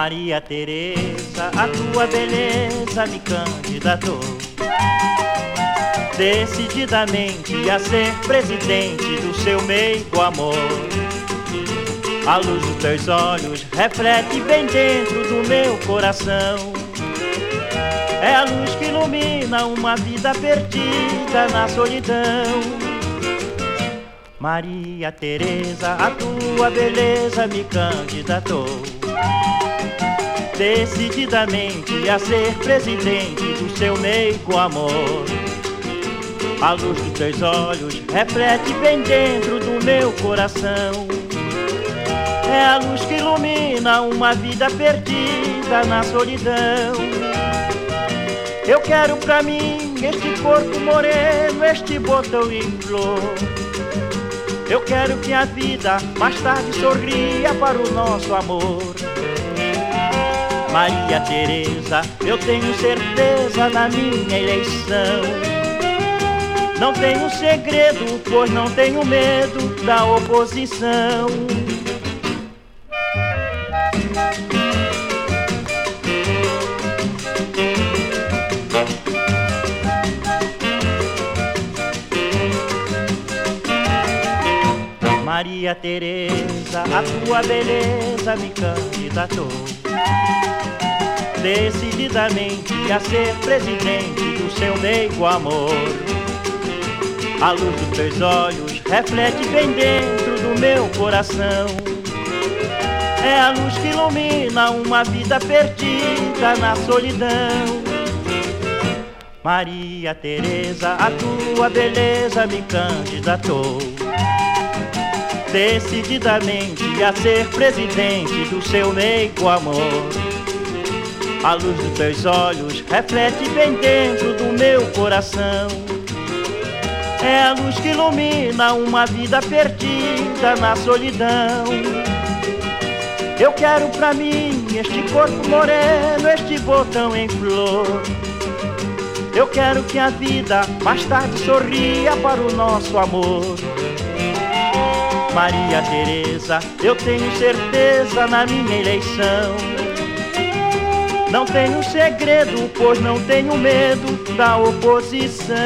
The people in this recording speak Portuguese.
Maria Teresa, a tua beleza me candidatou decididamente a ser presidente do seu meigo amor. A luz dos teus olhos reflete bem dentro do meu coração. É a luz que ilumina uma vida perdida na solidão. Maria Teresa, a tua beleza me candidatou decididamente a ser presidente do seu meigo amor. A luz dos teus olhos reflete bem dentro do meu coração. É a luz que ilumina uma vida perdida na solidão. Eu quero pra mim este corpo moreno, este botão em flor. Eu quero que a vida mais tarde sorria para o nosso amor. Maria Teresa, eu tenho certeza na minha eleição. Não tenho segredo, pois não tenho medo da oposição. Maria Teresa, a tua beleza me candidatou decididamente a ser presidente do seu meio amor. A luz dos teus olhos reflete bem dentro do meu coração. É a luz que ilumina uma vida perdida na solidão. Maria Teresa, a tua beleza me candidatou decididamente a ser presidente do seu meigo amor. A luz dos teus olhos reflete bem dentro do meu coração. É a luz que ilumina uma vida perdida na solidão. Eu quero pra mim este corpo moreno, este botão em flor. Eu quero que a vida mais tarde sorria para o nosso amor. Maria Teresa, eu tenho certeza na minha eleição. Não tenho segredo, pois não tenho medo da oposição.